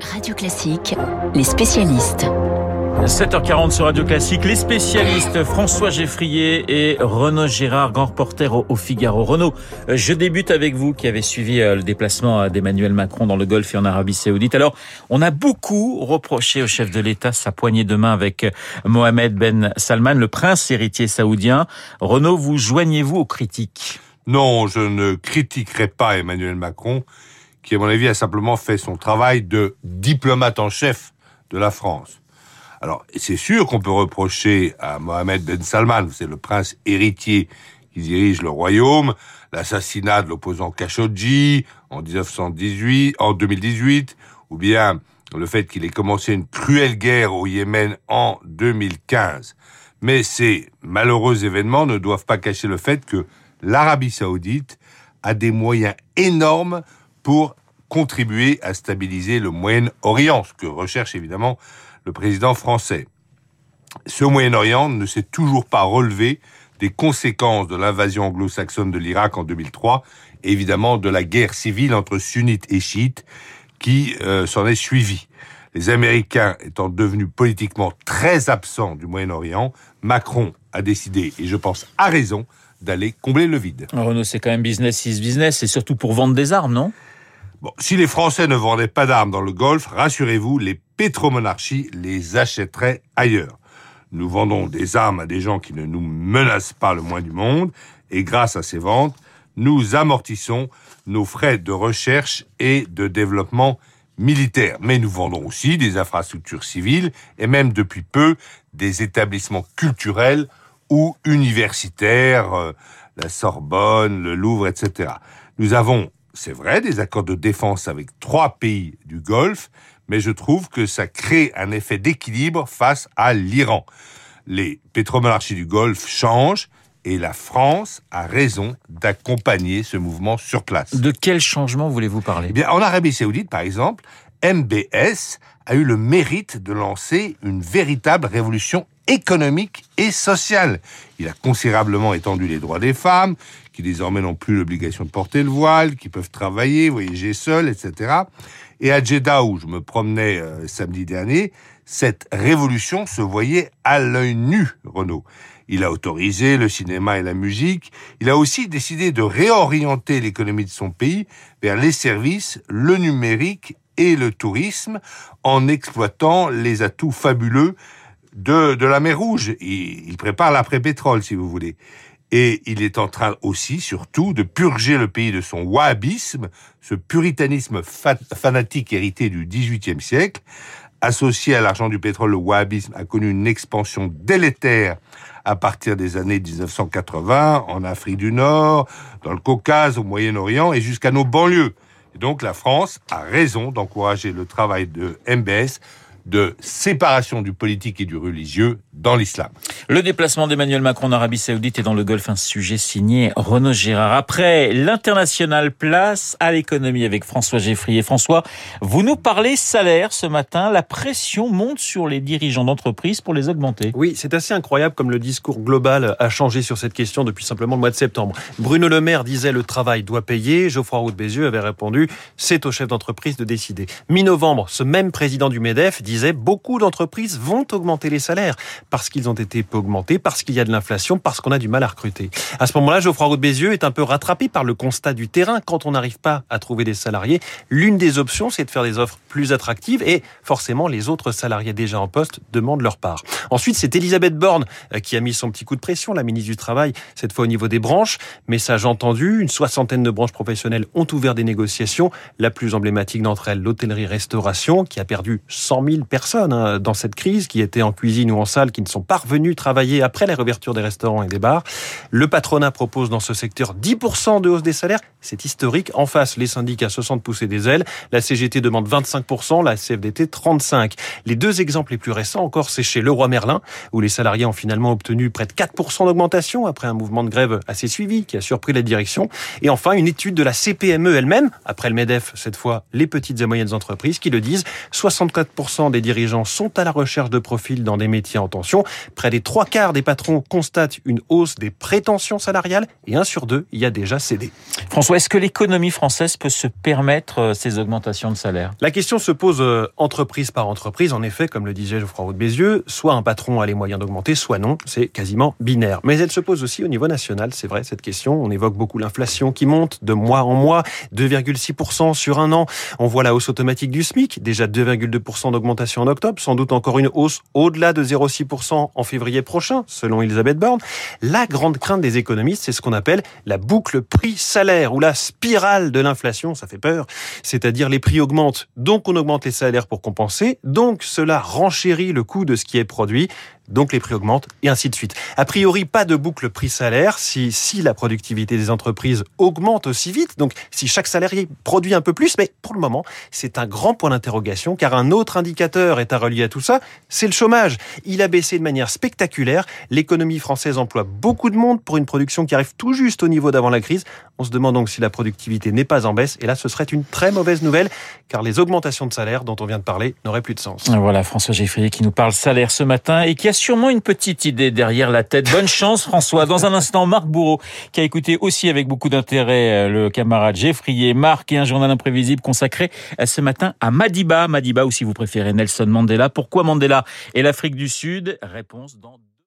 Radio Classique, les spécialistes. 7h40 sur Radio Classique, les spécialistes François Geffrier et Renaud Gérard, grand reporter au Figaro. Renaud, je débute avec vous qui avez suivi euh, le déplacement d'Emmanuel Macron dans le Golfe et en Arabie Saoudite. Alors, on a beaucoup reproché au chef de l'État sa poignée de main avec euh, Mohamed Ben Salman, le prince héritier saoudien. Renaud, vous joignez-vous aux critiques? Non, je ne critiquerai pas Emmanuel Macron, qui à mon avis a simplement fait son travail de diplomate en chef de la France. Alors, c'est sûr qu'on peut reprocher à Mohamed Ben Salman, c'est le prince héritier qui dirige le royaume, l'assassinat de l'opposant Khashoggi en 1918, en 2018, ou bien le fait qu'il ait commencé une cruelle guerre au Yémen en 2015. Mais ces malheureux événements ne doivent pas cacher le fait que l'Arabie saoudite a des moyens énormes pour contribuer à stabiliser le Moyen-Orient, ce que recherche évidemment le président français. Ce Moyen-Orient ne s'est toujours pas relevé des conséquences de l'invasion anglo-saxonne de l'Irak en 2003, et évidemment de la guerre civile entre sunnites et chiites qui euh, s'en est suivie. Les Américains étant devenus politiquement très absents du Moyen-Orient, Macron a décidé, et je pense à raison, d'aller combler le vide. Renaud, c'est quand même business is business, et surtout pour vendre des armes, non? Bon, si les Français ne vendaient pas d'armes dans le Golfe, rassurez-vous, les pétromonarchies les achèteraient ailleurs. Nous vendons des armes à des gens qui ne nous menacent pas le moins du monde, et grâce à ces ventes, nous amortissons nos frais de recherche et de développement militaire. Mais nous vendons aussi des infrastructures civiles et même depuis peu des établissements culturels ou universitaires, euh, la Sorbonne, le Louvre, etc. Nous avons c'est vrai, des accords de défense avec trois pays du Golfe, mais je trouve que ça crée un effet d'équilibre face à l'Iran. Les pétromonarchies du Golfe changent et la France a raison d'accompagner ce mouvement sur place. De quel changement voulez-vous parler? Eh bien, En Arabie saoudite, par exemple, MBS a eu le mérite de lancer une véritable révolution économique et sociale. Il a considérablement étendu les droits des femmes, qui désormais n'ont plus l'obligation de porter le voile, qui peuvent travailler, voyager seuls, etc. Et à Jeddah, où je me promenais euh, samedi dernier, cette révolution se voyait à l'œil nu, Renault. Il a autorisé le cinéma et la musique. Il a aussi décidé de réorienter l'économie de son pays vers les services, le numérique et le tourisme en exploitant les atouts fabuleux de, la mer Rouge. Il, il prépare l'après-pétrole, si vous voulez. Et il est en train aussi, surtout, de purger le pays de son wahhabisme, ce puritanisme fanatique hérité du XVIIIe siècle. Associé à l'argent du pétrole, le wahhabisme a connu une expansion délétère à partir des années 1980 en Afrique du Nord, dans le Caucase, au Moyen-Orient et jusqu'à nos banlieues. Et donc la France a raison d'encourager le travail de MBS de séparation du politique et du religieux dans l'islam. Le déplacement d'Emmanuel Macron en Arabie Saoudite et dans le Golfe, un sujet signé Renaud Girard. Après l'international, place à l'économie avec François Geffrier. François, vous nous parlez salaire ce matin. La pression monte sur les dirigeants d'entreprise pour les augmenter. Oui, c'est assez incroyable comme le discours global a changé sur cette question depuis simplement le mois de septembre. Bruno Le Maire disait le travail doit payer. Geoffroy Roux de Bézieux avait répondu c'est au chef d'entreprise de décider. Mi-novembre, ce même président du MEDEF disait beaucoup d'entreprises vont augmenter les salaires parce qu'ils ont été peu augmentés, parce qu'il y a de l'inflation, parce qu'on a du mal à recruter. À ce moment-là, Geoffroy Roux de Bézieux est un peu rattrapé par le constat du terrain. Quand on n'arrive pas à trouver des salariés, l'une des options, c'est de faire des offres plus attractives et forcément, les autres salariés déjà en poste demandent leur part. Ensuite, c'est Elisabeth Borne euh, qui a mis son petit coup de pression, la ministre du Travail, cette fois au niveau des branches. Message entendu, une soixantaine de branches professionnelles ont ouvert des négociations. La plus emblématique d'entre elles, l'hôtellerie-restauration, qui a perdu 100 000 personnes hein, dans cette crise, qui étaient en cuisine ou en salle, ne sont pas revenus travailler après la réouverture des restaurants et des bars. Le patronat propose dans ce secteur 10% de hausse des salaires. C'est historique. En face, les syndicats se sentent pousser des ailes. La CGT demande 25%, la CFDT 35%. Les deux exemples les plus récents encore, c'est chez Leroy Merlin, où les salariés ont finalement obtenu près de 4% d'augmentation après un mouvement de grève assez suivi qui a surpris la direction. Et enfin, une étude de la CPME elle-même, après le MEDEF, cette fois les petites et moyennes entreprises, qui le disent, 64% des dirigeants sont à la recherche de profils dans des métiers en près des trois quarts des patrons constatent une hausse des prétentions salariales et un sur deux y a déjà cédé. François, est-ce que l'économie française peut se permettre euh, ces augmentations de salaire? La question se pose euh, entreprise par entreprise. En effet, comme le disait Geoffroy Roux de Bézieux, soit un patron a les moyens d'augmenter, soit non. C'est quasiment binaire. Mais elle se pose aussi au niveau national, c'est vrai, cette question. On évoque beaucoup l'inflation qui monte de mois en mois, 2,6% sur un an. On voit la hausse automatique du SMIC, déjà 2,2% d'augmentation en octobre, sans doute encore une hausse au-delà de 0,6% en février prochain, selon Elisabeth Borne. La grande crainte des économistes, c'est ce qu'on appelle la boucle prix-salaire ou la spirale de l'inflation, ça fait peur. C'est-à-dire les prix augmentent, donc on augmente les salaires pour compenser, donc cela renchérit le coût de ce qui est produit donc les prix augmentent et ainsi de suite. A priori, pas de boucle prix-salaire si, si la productivité des entreprises augmente aussi vite, donc si chaque salarié produit un peu plus, mais pour le moment, c'est un grand point d'interrogation car un autre indicateur est à relier à tout ça, c'est le chômage. Il a baissé de manière spectaculaire, l'économie française emploie beaucoup de monde pour une production qui arrive tout juste au niveau d'avant la crise. On se demande donc si la productivité n'est pas en baisse et là ce serait une très mauvaise nouvelle car les augmentations de salaire dont on vient de parler n'auraient plus de sens. Voilà François Geffrier qui nous parle salaire ce matin et qui a sûrement une petite idée derrière la tête. Bonne chance François. Dans un instant, Marc Bourreau, qui a écouté aussi avec beaucoup d'intérêt euh, le camarade Geffrier. Marc et un journal imprévisible consacré euh, ce matin à Madiba. Madiba ou si vous préférez Nelson Mandela. Pourquoi Mandela et l'Afrique du Sud? Réponse dans